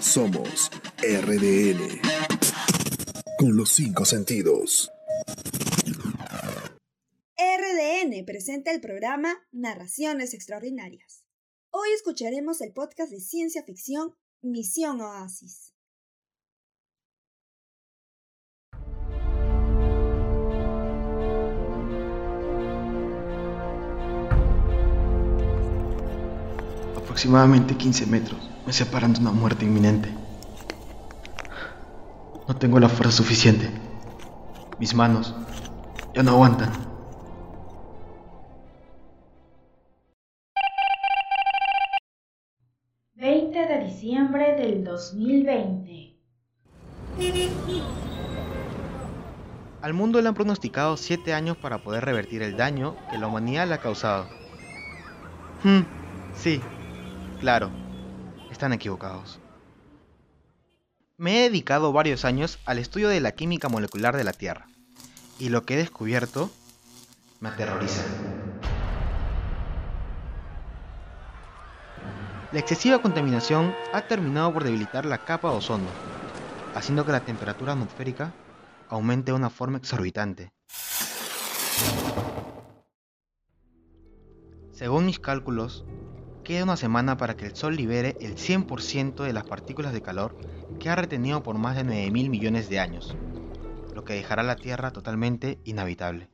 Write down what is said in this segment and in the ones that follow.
Somos RDN. Con los cinco sentidos. RDN presenta el programa Narraciones Extraordinarias. Hoy escucharemos el podcast de ciencia ficción Misión Oasis. Aproximadamente 15 metros me separan de una muerte inminente. No tengo la fuerza suficiente. Mis manos ya no aguantan. ...20 de diciembre del 2020. Al mundo le han pronosticado 7 años para poder revertir el daño que la humanidad le ha causado. Hmm, sí, claro, están equivocados. Me he dedicado varios años al estudio de la química molecular de la Tierra, y lo que he descubierto me aterroriza. La excesiva contaminación ha terminado por debilitar la capa de ozono, haciendo que la temperatura atmosférica aumente de una forma exorbitante. Según mis cálculos, queda una semana para que el Sol libere el 100% de las partículas de calor que ha retenido por más de 9 mil millones de años, lo que dejará la Tierra totalmente inhabitable.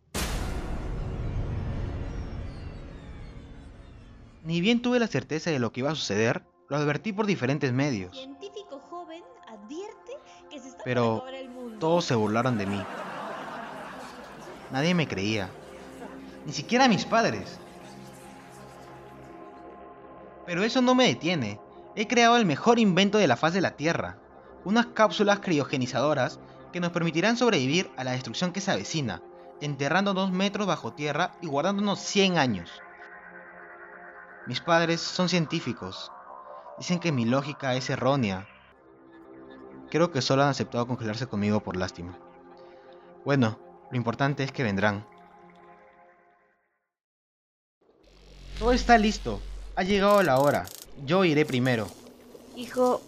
Ni bien tuve la certeza de lo que iba a suceder, lo advertí por diferentes medios. Científico joven advierte que se está por Pero acabar el mundo. todos se burlaron de mí. Nadie me creía. Ni siquiera mis padres. Pero eso no me detiene. He creado el mejor invento de la faz de la Tierra. Unas cápsulas criogenizadoras que nos permitirán sobrevivir a la destrucción que se avecina, enterrándonos metros bajo tierra y guardándonos 100 años. Mis padres son científicos. Dicen que mi lógica es errónea. Creo que solo han aceptado congelarse conmigo por lástima. Bueno, lo importante es que vendrán. Todo está listo. Ha llegado la hora. Yo iré primero. Hijo,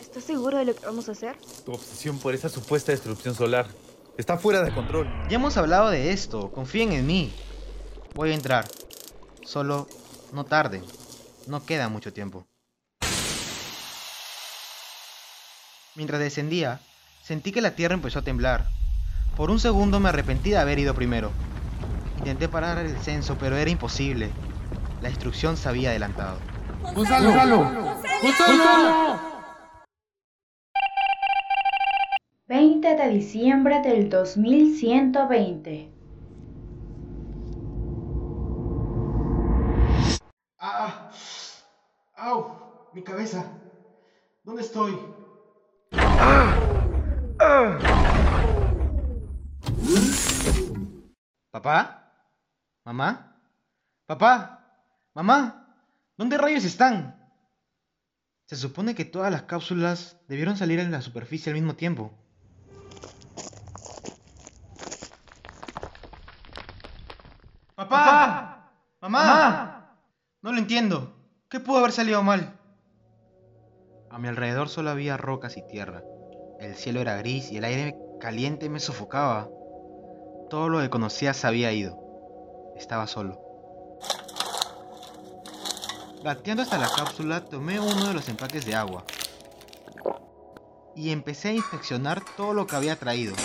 ¿estás seguro de lo que vamos a hacer? Tu obsesión por esa supuesta destrucción solar está fuera de control. Ya hemos hablado de esto. Confíen en mí. Voy a entrar. Solo no tarden. No queda mucho tiempo. Mientras descendía, sentí que la tierra empezó a temblar. Por un segundo me arrepentí de haber ido primero. Intenté parar el censo, pero era imposible. La destrucción se había adelantado. ¡Gonzalo! ¡Gonzalo! ¡Gonzalo! 20 de diciembre del 2120. ¡Ah! ¡Au! ¡Mi cabeza! ¿Dónde estoy? ¿Papá? ¿Mamá? ¿Papá? ¿Mamá? ¿Dónde rayos están? Se supone que todas las cápsulas debieron salir en la superficie al mismo tiempo. ¡Papá! ¡Mamá! No lo entiendo. ¿Qué pudo haber salido mal? A mi alrededor solo había rocas y tierra. El cielo era gris y el aire caliente me sofocaba. Todo lo que conocía se había ido. Estaba solo. Gateando hasta la cápsula, tomé uno de los empaques de agua. Y empecé a inspeccionar todo lo que había traído.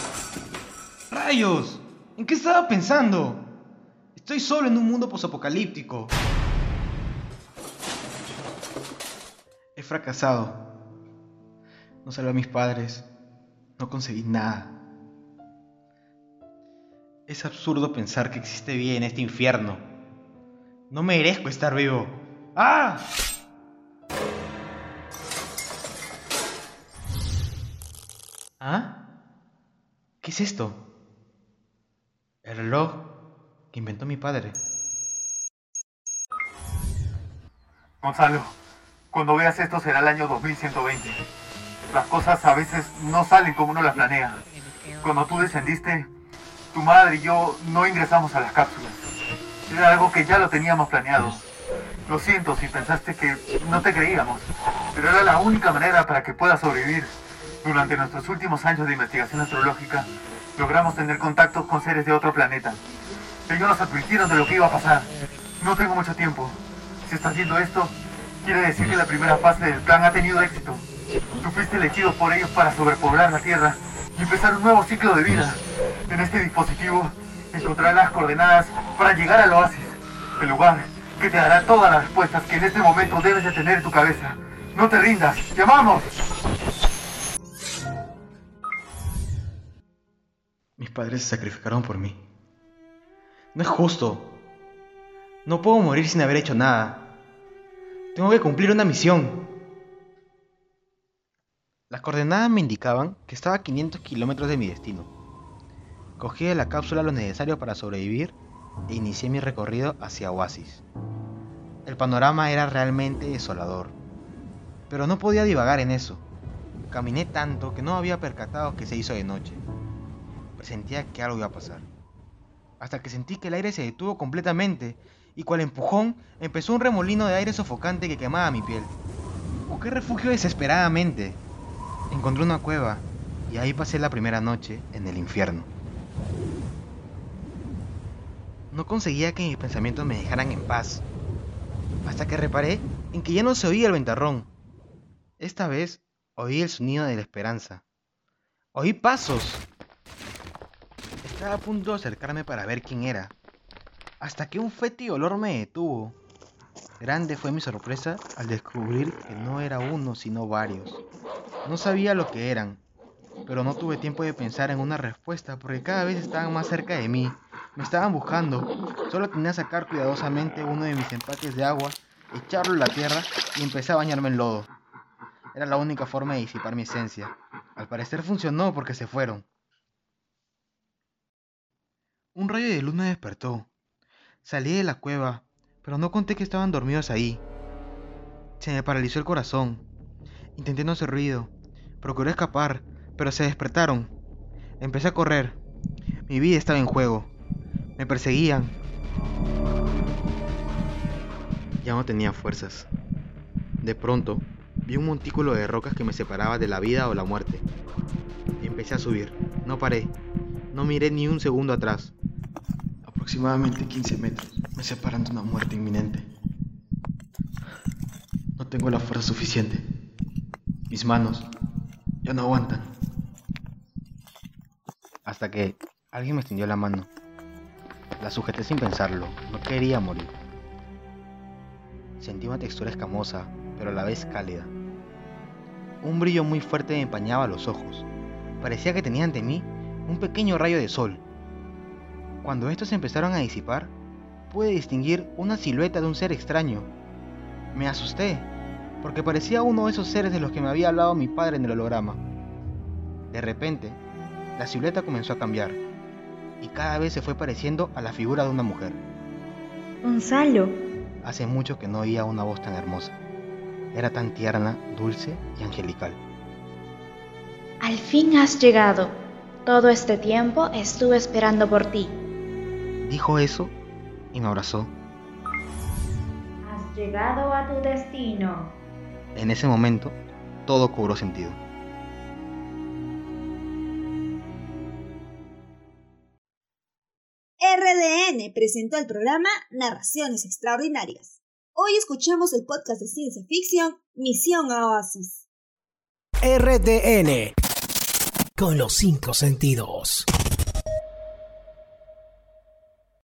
¡Rayos! ¿En qué estaba pensando? Estoy solo en un mundo posapocalíptico. He fracasado. No salvé a mis padres. No conseguí nada. Es absurdo pensar que existe vida en este infierno. No merezco estar vivo. ¡Ah! ¿Ah? ¿Qué es esto? El reloj que inventó mi padre. Gonzalo, cuando veas esto será el año 2120. Las cosas a veces no salen como uno las planea. Cuando tú descendiste, tu madre y yo no ingresamos a las cápsulas. Era algo que ya lo teníamos planeado. Lo siento si pensaste que no te creíamos. pero era la única manera para que pueda sobrevivir. Durante nuestros últimos años de investigación astrológica, logramos tener contactos con seres de otro planeta. Ellos nos advirtieron de lo que iba a pasar. No tengo mucho tiempo. Si estás viendo esto, quiere decir que la primera fase del plan ha tenido éxito. Tú fuiste elegido por ellos para sobrepoblar la Tierra y empezar un nuevo ciclo de vida. En este dispositivo encontrarás las coordenadas para llegar al oasis, el lugar que te dará todas las respuestas que en este momento debes de tener en tu cabeza. No te rindas, llamamos. Mis padres se sacrificaron por mí. No es justo. No puedo morir sin haber hecho nada. Tengo que cumplir una misión. Las coordenadas me indicaban que estaba a 500 kilómetros de mi destino. Cogí de la cápsula lo necesario para sobrevivir e inicié mi recorrido hacia Oasis. El panorama era realmente desolador, pero no podía divagar en eso. Caminé tanto que no había percatado que se hizo de noche. Presentía que algo iba a pasar. Hasta que sentí que el aire se detuvo completamente y cual empujón empezó un remolino de aire sofocante que quemaba mi piel. Busqué refugio desesperadamente encontré una cueva y ahí pasé la primera noche en el infierno. No conseguía que mis pensamientos me dejaran en paz, hasta que reparé en que ya no se oía el ventarrón. Esta vez oí el sonido de la esperanza. Oí pasos. Estaba a punto de acercarme para ver quién era, hasta que un fétido olor me detuvo. Grande fue mi sorpresa al descubrir que no era uno, sino varios. No sabía lo que eran, pero no tuve tiempo de pensar en una respuesta porque cada vez estaban más cerca de mí. Me estaban buscando. Solo tenía que sacar cuidadosamente uno de mis empaques de agua, echarlo en la tierra y empecé a bañarme en lodo. Era la única forma de disipar mi esencia. Al parecer funcionó porque se fueron. Un rayo de luz me despertó. Salí de la cueva, pero no conté que estaban dormidos ahí. Se me paralizó el corazón. Intenté no hacer ruido. Procuré escapar, pero se despertaron. Empecé a correr. Mi vida estaba en juego. Me perseguían. Ya no tenía fuerzas. De pronto, vi un montículo de rocas que me separaba de la vida o la muerte. Empecé a subir. No paré. No miré ni un segundo atrás. Aproximadamente 15 metros me separan de una muerte inminente. No tengo la fuerza suficiente. Mis manos ya no aguantan. Hasta que alguien me extendió la mano. La sujeté sin pensarlo. No quería morir. Sentí una textura escamosa, pero a la vez cálida. Un brillo muy fuerte me empañaba los ojos. Parecía que tenía ante mí un pequeño rayo de sol. Cuando estos empezaron a disipar, pude distinguir una silueta de un ser extraño. Me asusté porque parecía uno de esos seres de los que me había hablado mi padre en el holograma. De repente, la silueta comenzó a cambiar y cada vez se fue pareciendo a la figura de una mujer. Gonzalo. Hace mucho que no oía una voz tan hermosa. Era tan tierna, dulce y angelical. Al fin has llegado. Todo este tiempo estuve esperando por ti. Dijo eso y me abrazó. Has llegado a tu destino. En ese momento, todo cobró sentido. Presentó el programa Narraciones Extraordinarias. Hoy escuchamos el podcast de ciencia ficción Misión a Oasis. RDN con los cinco sentidos.